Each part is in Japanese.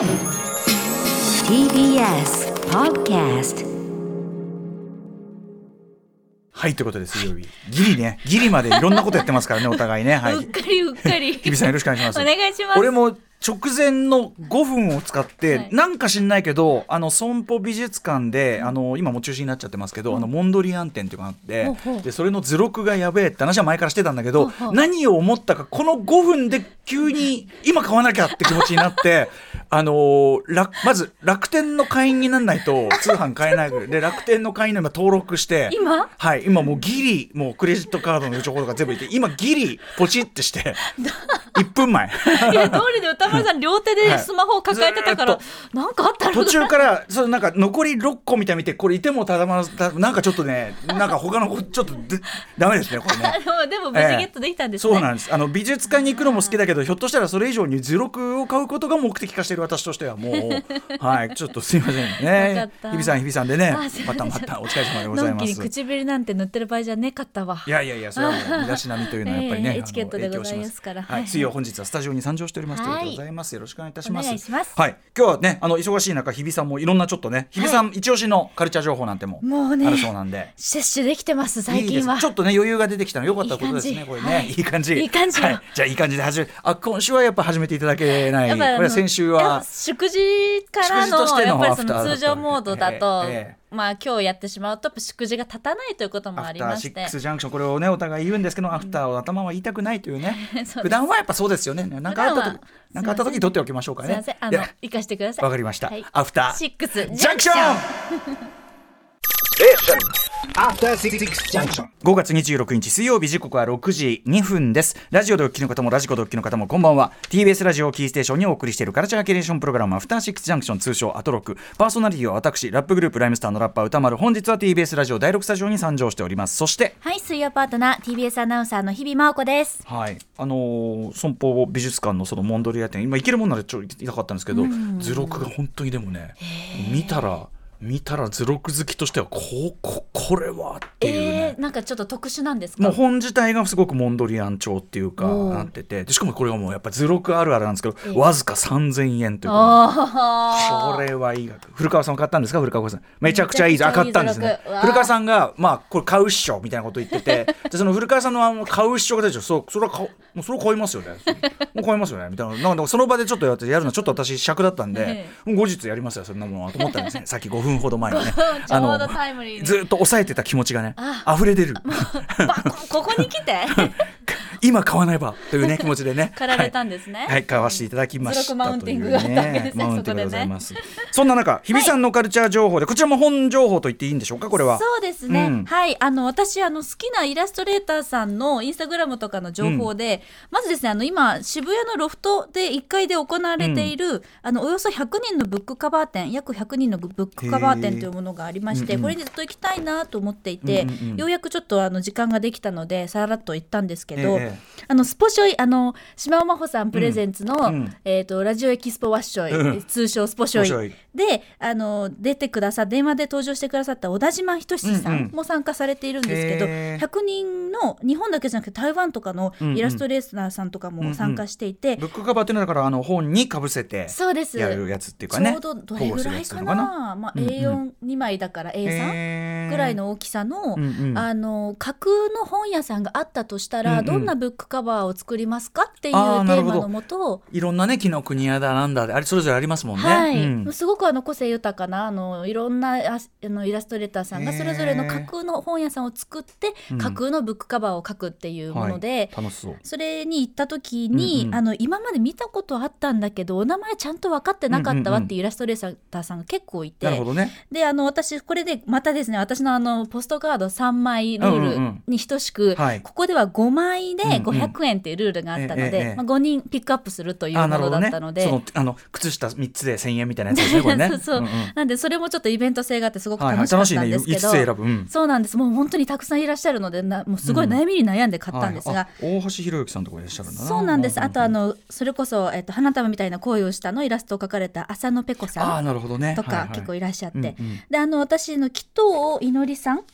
TBS Podcast はい。ということで水曜日。ギリね。ギリまでいろんなことやってますからねお互いね。はい。うっかりうっかり。日比さんよろしくお願いします。お願いします。俺も直前の5分を使って、はい。なんか知んないけどあの損保美術館であの今もう中止になっちゃってますけど、あのモンドリアン展っていうのがあってほうほう。でそれの図録がやべえって話は前からしてたんだけど、ほうほう何を思ったかこの5分で急に 今買わなきゃって気持ちになって あのー楽まず楽天の会員にならないと通販買えないぐらい。で楽天の会員の今登録して今？はい今もうギリもうクレジットカードの情報とか全部いって今ギリポチってして 1分前。いや、通りで歌丸さん両手でスマホを抱えてたから、ずなんかあったの途中からそのなんか残り6個見た見てこれいてもただまなんかちょっとねなんか他の子ちょっとでダメですねこれね。でも無事ゲットできたんですね。そうなんですあの美術館に行くのも好きだけどひょっとしたらそれ以上に図録を買うことが目的化している私としてはもう はいちょっとすいませんよね日比さん日比さんでねまたまたお疲れ様でございます。唇なんて塗ってる場合じゃねかったわ。いやいやいやそれはもう身だしなみというのはやっぱりね、ええあのエチケットでございますからはいはい、水曜本日はスタジオに参上しております、はいということでございます。よろしくお願いいたします。お願いします。はい。今日はねあの忙しい中日比さんもいろんなちょっとね日比さん、一押しのカルチャー情報なんてももうねあるそうなんで。摂取できてます、最近は。ちょっとね余裕が出てきたのよかったことですねいい感じ。これね、はい。い、い感じ。いい感じはい、じゃあいい感じで始めあ今週はやっぱ始めていただけない。これ先週は祝辞からののやっぱりその通常モードだと、えええまあ今日やってしまうと祝辞が立たないということもあアフターりまして。シックスジャンクションこれをねお互い言うんですけど、アフターを頭は言いたくないというね。普段はやっぱそうですよね。なんかあった時普段はなんかあった時に取っておきましょうかね。すいません。あでの生かしてください。わかりました、はい。アフターシックスジャンクション.5月26日水曜日時刻は6時2分です。ラジオでお聞きの方もラジコでお聞きの方もこんばんは。TBS ラジオをキーステーションにお送りしているカルチャーキュレーションプログラムアフターシックスジャンクション通称アトロック。パーソナリティは私ラップグループライムスターのラッパー歌丸本日は TBS ラジオ第6スタジオに参上しております。そしてはい水曜パートナー TBS アナウンサーの日々真央子です。はい、あのー損保美術館のそのモンドリア展今行けるもんならちょっと行きたかったんですけど、図録が本当にでもね見たら見たら図録好きとしてはこうここれはっていうね。えー、なんかちょっと特殊なんですか？もう本自体がすごくモンドリアン調っていうかなってて。でしかもこれはもうやっぱ図録あるあるなんですけど、ええわずか3000円というこれはいい額。古川さん買ったんですか？古川さん。めちゃくちゃいいあめちゃくちゃいい買ったんですね。古川さんがまあこれ買うっしょみたいなこと言ってて。でその古川さんのあの買うっしょが出てそうそれは買うもうそれは買いますよね。もう買いますよね。みたいな。なんかその場でちょっとやってやるのちょっと私尺だったんでえ後日やりますよそんなものは。と思ったんですね。さっき5分ほど前にね。ちょうどタイムリーに。ずっと抑えてた気持ちがねあ溢れ出る。ここに来て？今買わないばというね 気持ちでね。駆られたんですね。はい、はい買わせていただきました図録マウンティングというねマウンティングでございますそんな中日比さんのカルチャー情報でこちらも本情報と言っていいんでしょうかこれは。そうですね、うん。はい。あの私あの好きなイラストレーターさんのインスタグラムとかの情報で、まずですねあの今渋谷のロフトで1階で行われている、あのおよそ100人のブックカバー展約100人のブックカバー展というものがありまして、これにずっと行きたいなと思っていて、うんうんうん。ようやくちょっとあの時間ができたのでさらっと行ったんですけど、えあのスポショイあの島尾真帆さんプレゼンツの、うん。えー、とラジオエキスポワッショイ、うん。通称スポショイ。であの出てくださ電話で登場してくださった小田島仁さうんうん。んも参加されているんですけど、へー100人の日本だけじゃなくて台湾とかのうんうん。イラストレーターさんとかも参加していて、ブックカバーっていうのはだからあの本にかぶせてそうです。やるやつっていうかね。ちょうどどれぐらいかな。まあ、うんうん。A42 枚だから A3 ぐらいの大きさの,、うんうん。あの架空の本屋さんがあったとしたら、うんうん。どんなブックカバーを作りますかっていうテあーマのもといろんなね紀ノ国屋だなんだであれそれぞれありますもんね、はい、うん。すごくあの個性豊かなあのいろんなああのイラストレーターさんがそれぞれの架空の本屋さんを作って、うん。架空のブックカバーを書くっていうもので、はい、楽しそう。それに行った時に、うんうんあの今まで見たことあったんだけどお名前ちゃんと分かってなかったわっていうイラストレーターさんが結構いて、ね。であの私これでまたですね私のあのポストカード3枚ルうんうんうールん。に等しく、はい。ここでは5枚でうんうん500円っていうルールがあったので、まあ、5人ピックアップするというものだったので。そのあの靴下3つで1000円みたいなやつですねこれね。そうそう、んん。なんでそれもちょっとイベント性があってすごくはいはい。楽しかっ楽しいね5たんですけど、つ選ぶ、うんそうなんですもう本当にたくさんいらっしゃるのでなもうすごい悩みに悩んで買ったんですが、はいあ大橋博之さんとかいらっしゃるんだなそうなんです、うあとあのそれこそ、えっと、花束みたいな恋をしたのイラストを描かれた浅野ペコあさーんなるほどねとか、はいはい結構いらっしゃって、うんうんであの私の紀藤いのりさんうん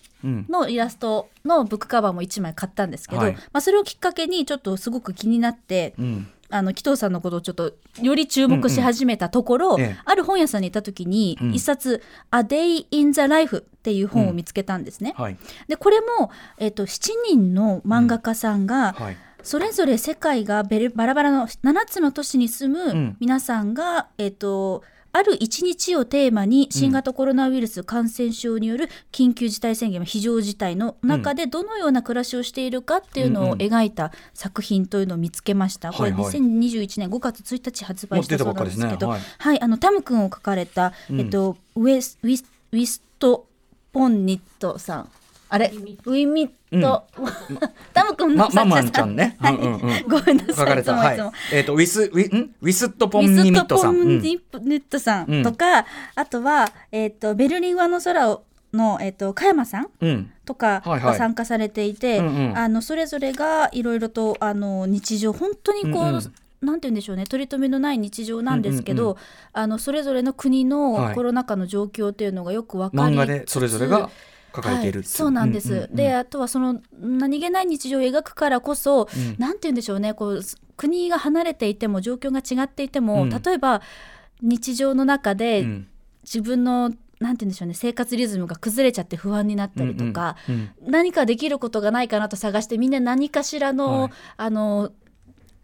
のイラストのブックカバーも1枚買ったんですけど、はい。まあ、それをきっかけにちょっとすごく気になって、うん。あの紀藤さんのことをちょっとより注目し始めたところ、うん。うんええ。ある本屋さんに行った時に、うん。一冊「A Day in the Life」っていう本を見つけたんですね。はい。でこれも、えっと7人の漫画家さんが、はい。それぞれ世界がベルバラバラの7つの都市に住ん。む皆さんが、えっとある一日をテーマに新型コロナウイルス感染症による緊急事態宣言非常事態の中でどのような暮らしをしているかっていうのを描いた作品というのを見つけました。これはいはい2021年5月1日発売したそうなんですけど、もう出たばっかですね。はい、あのタム君を書かれた、えっとウェスウィスウィストポンニットさん。あれ？ウィミット、タム君のまママちゃんね。はい。うんうんうん。ごめんなさい。書かれた。はい。いつも。いつも。。えっとウィスウィん？ウィスットポンミスニミットさん。トポンうん。ニットさんとか、あとは、えっ、と、ベルリン上の空をの、えっ、と、加山さんうん。とかはいはい。が参加されていて、うんうん。あの、それぞれがいろいろと、あの、日常、本当にこう、うんうん。なんて言うんでしょうね。取り留めのない日常なんですけど、うんうんあのそれぞれの国はい。のコロナ禍の状況っていうのがよく分かり漫画でそれぞれがているはい、そうなんです、うんうんうんであとはその何気ない日常を描くからこそ、ん。なんて言うんでしょうね。こう国が離れていても状況が違っていても、うん。例えば日常の中でうん。自分のなんて言うんでしょうね生活リズムが崩れちゃって不安になったりとか、うんうん。何かできることがないかなと探してみんな何かしらの、はい。あの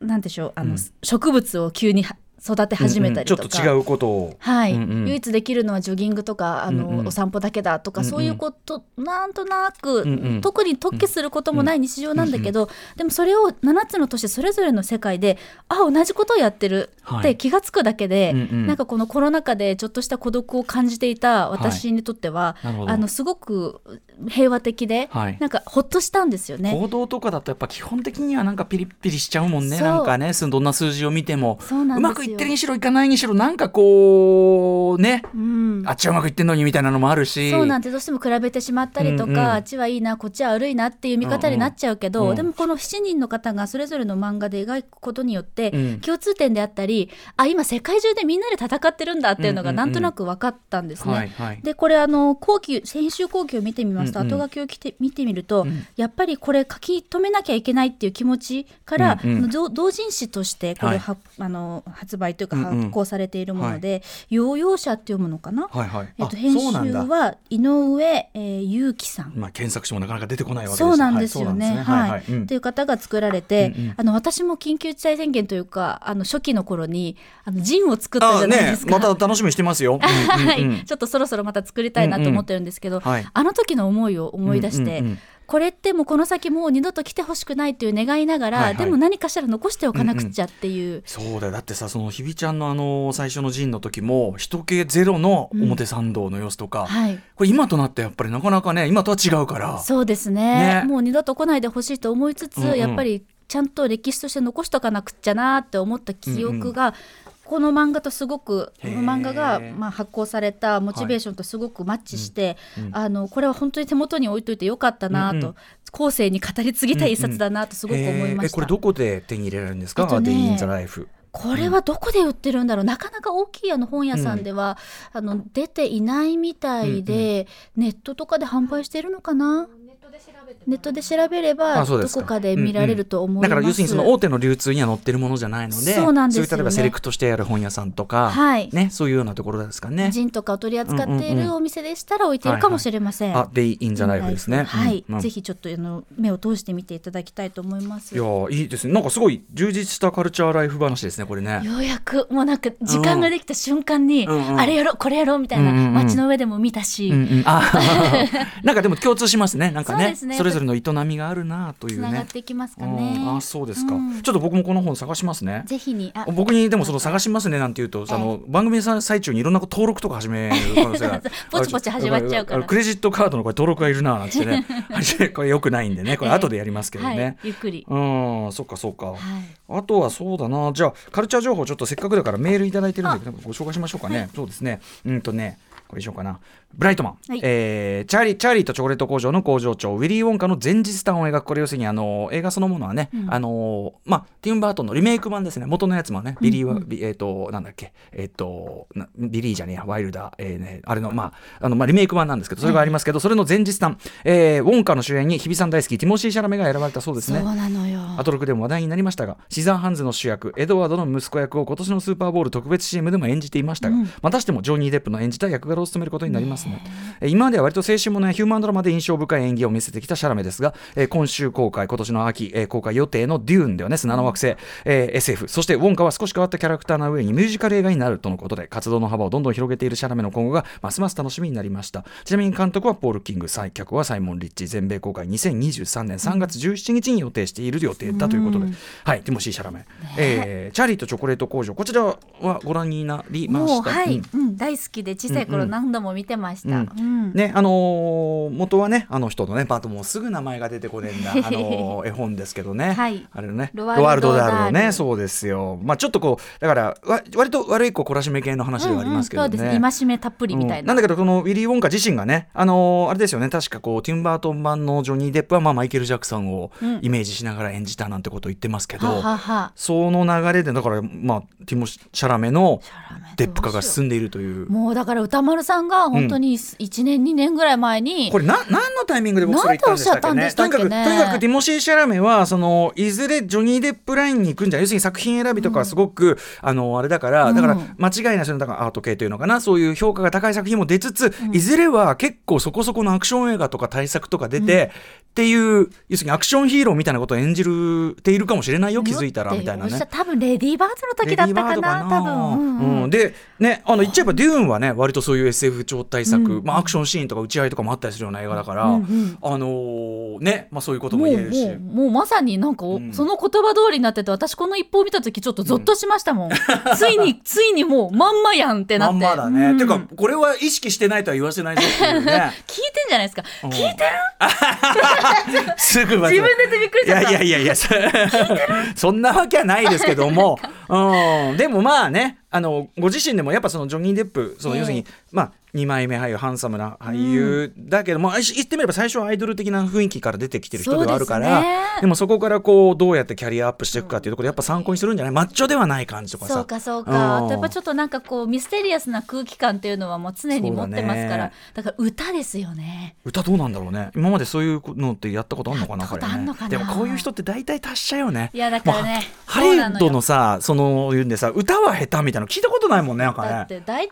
なんでしょうあの、うん。植物を急には育て始めたりとか、うんうん。ちょっと違うことを。はい、うんうん。唯一できるのはジョギングとかあの、うんうん。お散歩だけだとか、うんうん。そういうことなんとなく、うんうん。特に特記することもない日常なんだけど、でもそれを7つの都市それぞれの世界であ同じことをやってるはい。って気が付くだけで、うんうん。なんかこのコロナ禍でちょっとした孤独を感じていた私にとっては、なるほど。あのすごく平和的で、はい。なんかほっとしたんですよね。行動とかだとやっぱ基本的にはなんかピリッピリしちゃうもんね。なんかねすどんな数字を見てもそうまくいってるにしろいかないにしろなんかこうねうん。あっちはうまくいってんのにみたいなのもあるし。そうなんてどうしても比べてしまったりとか、うん。うんあっちはいいなこっちは悪いなっていう見方になっちゃうけど、うん。うんでもこの7人の方がそれぞれの漫画で描くことによって、うん。共通点であったりあ今世界中でみんなで戦ってるんだっていうのがなんとなく分かったんですね。でこれあの後期先週後期を見てみます。と、うんうん。後書きをきて見てみると、ん。やっぱりこれ書き留めなきゃいけないっていう気持ちから、うんうん。同同人誌としてこれ、はい。はあの発売というかうんうん。発行されているもので「ヨーヨー社」って読むのかな、はいはい。あえっと、編集は井上、えー、祐樹さん。まあ検索してもなかなか出てこないわけですそうなんですよね。はいそうはい、なんですね。い。う方が作られて、うんうん。あの私も緊急事態宣言というか、あの初期の頃にあのジンを作ったじゃないですか。また楽しみにしてますよ。うんうんはい、うんちょっとそろそろまた作りたいなと思ってるんですけど、うんうん。はい。あの時の思いを思い出して、うんうんうん。これってもうこの先もう二度と来てほしくないという願いながら、はいはい。でも何かしら残しておかなくちゃっていう、そうだよ。だってさそのひびちゃんのあの最初の陣の時も人気ゼロの表参道の様子とか、はい。これ今となってやっぱりなかなかね今とは違うから。そうですね。ね。もう二度と来ないでほしいと思いつつ、うんうん。やっぱりちゃんと歴史として残しとかなくちゃなって思った記憶が、この漫画とすごくこの漫画がまあ発行されたモチベーションとすごくマッチして、あのこれは本当に手元に置いといてよかったなと、うんうん。後世に語り継ぎたい一冊だなとすごく思いました。これどこで手に入れられるんですか、えっとねこれはどこで売ってるんだろう、なかなか大きいあの本屋さんでは、あの出ていないみたいで、ネットとかで販売してるのかな？ネットで調べればどこかで見られると思います、だから要するにその大手の流通には載ってるものじゃないのでそうなんですよね。いう例えばセレクトしてやる本屋さんとか、はい。ね、そういうようなところですかね。ジンとかを取り扱っていうんうんうんるお店でしたら置いているかもしれません。あ Day in the Life ですね。はい、うんうん。ぜひちょっとあの目を通してみていただきたいと思います。いやいいですね。なんかすごい充実したカルチャーライフ話ですねこれね。うやくもうなんか時間ができた瞬間に、うん。うんあれやろこれやろみたいな、うんうんうん。街の上でも見たし、うんうん、あ なんかでも共通しますね。なんかね。そね。れぞれの営みがあるなというね。がっ。ていきますかね。うん。あそうですか、うん。ちょっと僕もこの本探しますね。ぜひにあ。僕にでもその探しますねなんて言うと、あの番組の最中にいろんな登録とか始める可能性が ポチポチ始まっちゃうから。クレジットカードのこれ登録がいるななんてね。これよくないんでね。これ後でやりますけどね。はい、ゆっくり。うん。そっかそっか、はい。あとはそうだな。じゃあカルチャー情報ちょっとせっかくだからメールいただいてるんでご紹介しましょうかね、そうですね。うんとねこれにしようかな。ブライトマン、はい。えーチャーリーチャーリーとチョコレート工場の工場長ウィリー・ウォンカの前日談を描くこれ要するにあの映画そのものはね、あのまあティム・バートンのリメイク版ですね。元のやつもねビリーは、ビえっ、となんだっけ。えっ、となビリーじゃねえや。ワイルダー、えーね、あれのまああのまあリメイク版なんですけどそれがありますけど、それの前日談、えーウォンカの主演に日比さん大好き。ティモシー・シャラメが選ばれたそうですね。そうなのよ。アトロクでも話題になりましたがシザーハンズの主役エドワードの息子役を今年のスーパーボール特別 CM でも演じていましたが、またしてもジョニー・デップの演じた役柄を務めることになりますね。えー今までは割と青春ものやヒューマンドラマで印象深い演技を見せてきたシャラメですが、えー今週公開今年の秋、えー公開予定のデューンではね砂の惑星、えー SF そしてウォンカは少し変わったキャラクターな上にミュージカル映画になるとのことで活動の幅をどんどん広げているシャラメの今後がますます楽しみになりました。ちなみに監督はポール・キング再脚はサイモン・リッチ全米公開2023年3月17日に予定している予定だということで、はいティモシー・シャラメ、えーチャーリーとチョコレート工場。こちらはご覧になりまもした。うはい、うん。うん。大好きで小さい頃何度も見てました、ねあのー元はねあの人のねパートもうすぐ名前が出てこねえんだ、あのー絵本ですけどね、はい。あれのねロワルドダールのねそうですよ。まあちょっとこうだからわ割と悪い子懲らしめ系の話ではありますけどね、うんうん。そうです。ね戒めたっぷりみたいな、うん。なんだけどこのウィリー・ウォンカ自身がねあのーあれですよね。確かこうティム・バートン版のジョニー・デップはまあマイケル・ジャクソンをイメージしながら演じたなんてことを言ってますけど、はははその流れでだからまあティモ・シャラメのデップ化が進んでいるという。もうだから歌丸さんが本当に1年、2年ぐらい前にこれな何のタイミングで僕それ言ったんでしたっけね？なんでおっしゃったんでしたっけねとにかくとにかくティモシー・シャラメはそのいずれジョニー・デップラインに行くんじゃ要するに作品選びとかはすごく、あのあれだからだから間違いなしのだからアート系というのかな？そういう評価が高い作品も出つつ、いずれは結構そこそこのアクション映画とか大作とか出て、っていう要するにアクションヒーローみたいなことを演じるているかもしれないよ気づいたらみたいなね。多分レディーバードの時だったかな多分、うんうん。うん。でねあの言っちゃえばデューンはね割とそういう SF 超大作、まあ、アクションシーンとか打ち合いとかもあったりするような映画だから、あのーね、まあ、そういうことも言えるし。もうまさになんかお、その言葉通りになってて私この一報を見た時ちょっとゾッとしましたもん、ついについにもうまんまやんってなって。まんまだね、うん。てかこれは意識してないとは言わせないぞっていうね。聞いてんじゃないですか、聞いてる？すぐ自分でびっくりしちゃった。いやいやいやいや。そそんなわけはないですけども、うん、でもまあねあのご自身でもやっぱそのジョニー・デップそのええ要するに、まあ2枚目俳優ハンサムな俳優だけども、あ言ってみれば最初はアイドル的な雰囲気から出てきてる人ではあるからねでもそこからこうどうやってキャリアアップしていくかっていうところでやっぱ参考にするんじゃない？マッチョではない感じとかさ。そうかそううん。か、あとやっぱちょっとなんかこうミステリアスな空気感っていうのはもう常に持ってますから。だね。だから歌ですよね。歌どうなんだろうね。今までそういうのってやったことあるのかな？これ。ねでもこういう人って大体達者よね。いやだからねハリウッドのさその言うんでさ歌は下手みたいなの聞いたことないもんねなんかだっねて大体何で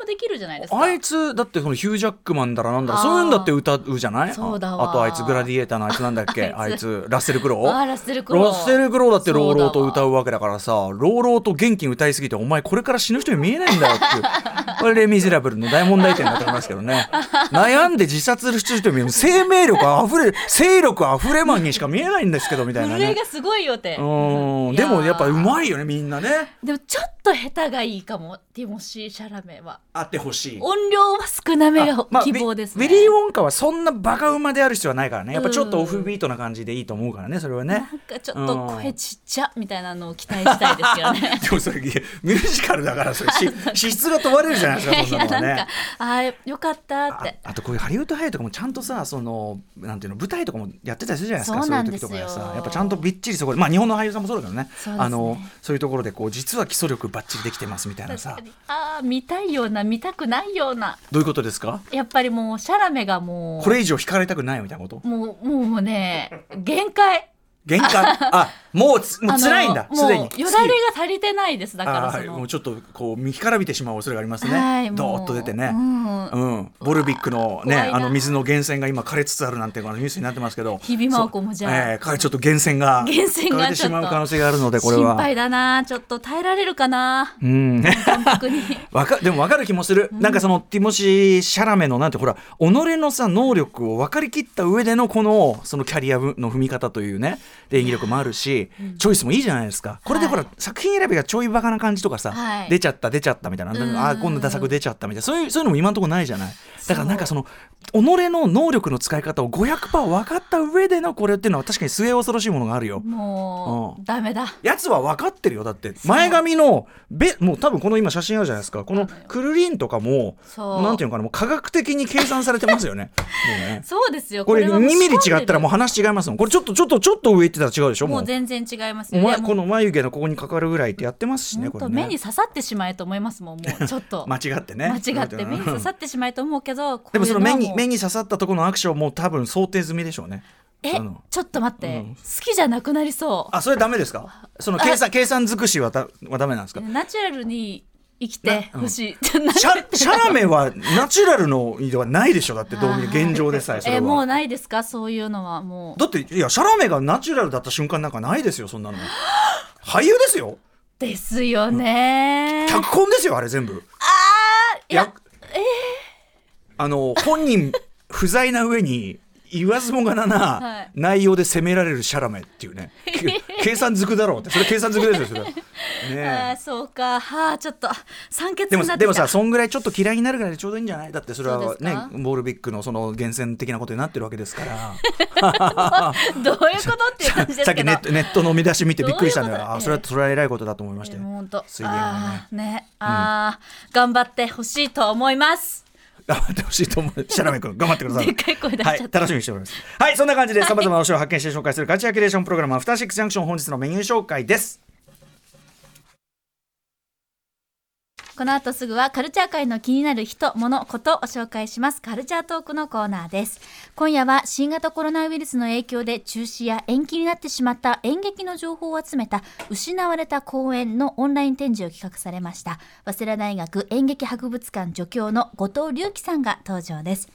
もできるじゃないですか。あいつだってそのヒュージャックマンだらなんだらそういうんだって歌うじゃない？そうだわ。ああとあいつグラディエーターのあいつなんだっけ？ああいつラッセル・クロウラッセルクロウラッセル・クロウだって朗々と歌ううわ。けだからさ朗々と元気に歌いすぎてお前これから死ぬ人に見えないんだよっていう。これレ・ミゼラブルの大問題点だと思いますけどね。悩んで自殺する人に生命力あふれ勢力あふれマンにしか見えないんですけどみたいなね。がすごいよって。うん。でもやっぱうまいよねみんなね。でもちょっと下手がいいかも。ティモシー・シャラメは。あってほしい。音量は少なめがあまあ希望ですね、ウィウィリー・ウォンカはそんなバカ馬である必要はないからね。やっぱちょっとオフビートな感じでいいと思うからねそれはね。なんかちょっと声ちっちゃみたいなのを期待したいですけどね。でもそれミュージカルだからそれ し資質が問われるじゃないですか いそんなのはね。あーよかったっあて。あとこういうハリウッド俳優とかもちゃんとさそのなんていうの舞台とかもやってたりするじゃないですかそうなんですよ。いう時とかでさ。やっぱちゃんとびっちりそこでまあ日本の俳優さんもそうだけどね。ね。あのそういうところでこう実は基礎力ばっちりできてますみたいなさ。あー見たいような見たくないような？どういうことですか？やっぱりもうシャラメがもう。これ以上惹かれたくないみたいなこと？もうもうね限界限界 あもうつもう辛いんだ。すでに。よだれが足りてないですだから。はい、もうちょっとこう見干からびてしまう恐れがありますね、はいドーッと出てね、うん。うん。ボルビックのねあの水の源泉が今枯れつつあるなんていうニュースになってますけど。日々真央子もじゃあ。えちょっと源泉が源泉が枯れてしまう可能性があるのでこれは。心配だなちょっと耐えられるかな。うん。わかでも分かる気もする、なんかそのティモシー・シャラメのなんてほら己のさ能力を分かりきった上でのこのそのキャリアの踏み方というねで演技力もあるし、チョイスもいいじゃないですか。これでほら、作品選びがちょいバカな感じとかさ、はい。出ちゃった出ちゃったみたいな、あー今度ダ作出ちゃったみたいな。そういうそういうのも今のところないじゃないだからなんかその己の能力の使い方を500%分かった上でのこれっていうのは確かに末恐ろしいものがあるよ。もううダメだ。やつは分かってるよだって。前髪のべもう多分この今写真あるじゃないですか。このくるりんとかもなんていうのかなもう科学的に計算されてますよね。もうね。そうですよ。これ2はもうミリ違ったらもう話違いますもん。これちょっとちょっとちょっと上行ってたら違うでしょもう。もう全然違いますよ。お前いやもう。この眉毛のここにかかるぐらいってやってますしね本これね。当目に刺さってしまえと思いますもんもうちょっと。間違ってね。間違って目に刺さってしまえと思うけどでもその目に目にに刺さったところのアクションも多分想定済みでしょうね。えちょっと待って、うん。好きじゃなくなりそう。あそれダメですか？その計算計算尽くしはだはダメなんですか？ナチュラルに生きてほしい、シャシャラメはナチュラルのではないでしょ？だってどう見て現状でさえそれえもうは。ないですか？そういうのはもう。だっていやシャラメがナチュラルだった瞬間なんかないですよそんなの。俳優ですよ。ですよね。脚本ですよあれ全部。いやあの本人不在な上に言わずもがなはない。内容で責められるシャラメっていうね。け計算づくだろうって。それ計算づくですよそれねえ。あーそうか。はあちょっと酸欠でもになってきた。でもさそんぐらいちょっと嫌いになるぐらいでちょうどいいんじゃない？だってそれはねボールビックのその源泉的なことになってるわけですから。どういうことっていう感じですさっきけどネットネットの見出し見てびっくりしたんだよあそれはそれは偉いことだと思いまして。えー水源がね。ね。あー、頑張ってほしいと思います頑張ってほしいと思う。シャラメ君 頑張ってください。でっかい声出しちゃった。はい、楽しみにしております。はいそんな感じでさまざまな推しを発見して紹介するガチアキュレーションプログラムアフターシックスジャンクション本日のメニュー紹介ですこの後すぐはカルチャー界の気になる人、物、ことを紹介しますカルチャートークのコーナーです。今夜は新型コロナウイルスの影響で中止や延期になってしまった演劇の情報を集めた失われた公演のオンライン展示を企画されました。早稲田大学演劇博物館助教の後藤隆樹さんが登場です。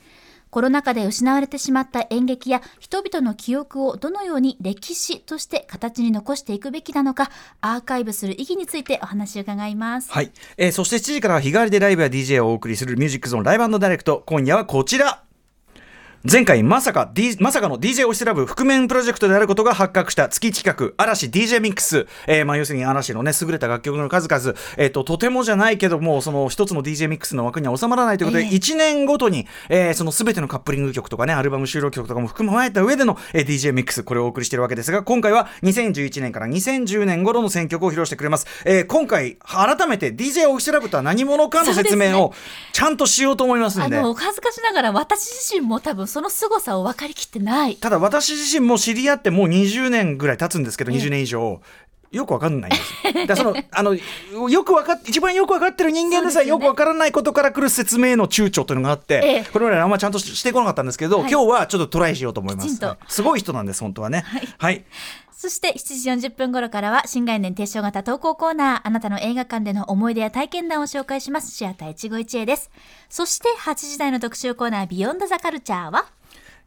コロナ禍で失われてしまった演劇や人々の記憶をどのように歴史として形に残していくべきなのかアーカイブする意義についてお話を伺います。はい、えーそして7時からは日替わりでライブや DJ をお送りするミュージックゾーンライブダイレクト。今夜はこちら。前回まさか、D、まさかの DJ オシラブ覆面プロジェクトであることが発覚した月企画嵐 DJ ミックス、えーまあ、要するに嵐のね優れた楽曲の数々、えー、ととてもじゃないけどもその一つの DJ ミックスの枠には収まらないということで、ええ1年ごとに、えーその全てのカップリング曲とかねアルバム収録曲とかも含まれた上での、えー DJ ミックスこれをお送りしているわけですが今回は2011年から2010年頃の選曲を披露してくれます、えー今回改めて DJ オフィシャルブとは何者かの説明をちゃんとしようと思いますんで。あの、お恥ずかしながら私自身も多分その凄さを分かりきってない。ただ私自身も知り合ってもう20年ぐらい経つんですけどええ20年以上。よくわかんないんですよ。だその あのよくわかっ一番よくわかってる人間でさえよくわからないことから来る説明の躊躇というのがあって、ええこれまであんまちゃんとししてこなかったんですけど、はい今日はちょっとトライしようと思います。すごい人なんです本当はね。はい。そして7時40分頃からは新概念提唱型投稿コーナー、あなたの映画館での思い出や体験談を紹介します。シアター一期一会です。そして8時台の特集コーナー、ビヨンドザカルチャーは？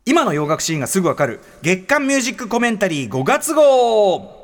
今の洋楽シーンがすぐわかる月刊ミュージックコメンタリー5月号。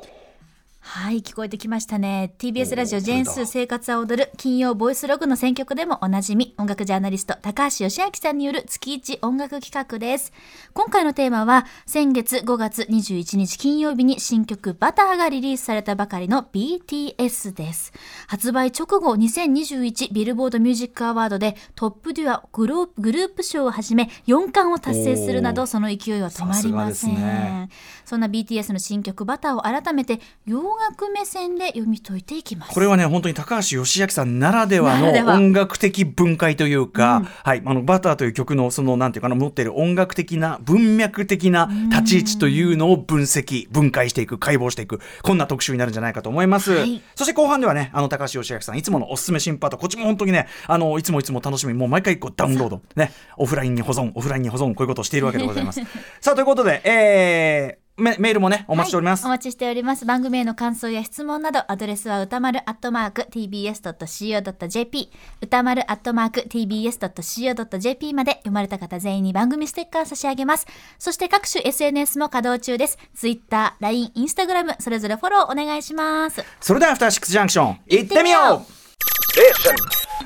はい、聞こえてきましたね。TBS ラジオジェーンスー生活は踊る金曜ボイスログの選曲でもおなじみ、音楽ジャーナリスト高橋義明さんによる月一音楽企画です。今回のテーマは、先月5月21日金曜日に新曲バターがリリースされたばかりの BTS です。発売直後2021ビルボードミュージックアワードでトップデュアグループグループ賞をはじめ4冠を達成するなどその勢いは止まりません。そんな BTS の新曲バターを改めて洋楽目線で読み解いていきます。これはね本当に高橋義明さんならではの音楽的分解というか、はい、あのバターという曲のそのなんていうかな持っている音楽的な文脈的な立ち位置というのを分析分解していく解剖していくこんな特集になるんじゃないかと思います、はい。そして後半ではねあの高橋義明さんいつものおすすめ新パートこっちも本当にねあのいつもいつも楽しみもう毎回こうダウンロードねオフラインに保存オフラインに保存こういうことをしているわけでございます。さあということで、えーメメールもねお待ちしております、はい、お待ちしております。番組への感想や質問など、アドレスは歌丸アットマーク tbs.co.jp、歌丸アットマーク tbs.co.jp まで読まれた方全員に番組ステッカー差し上げます。そして各種 SNS も稼働中です。Twitter、LINE、Instagram、それぞれフォローお願いします。それではアフターシックスジャンクション行ってみよう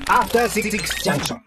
After Six Junction.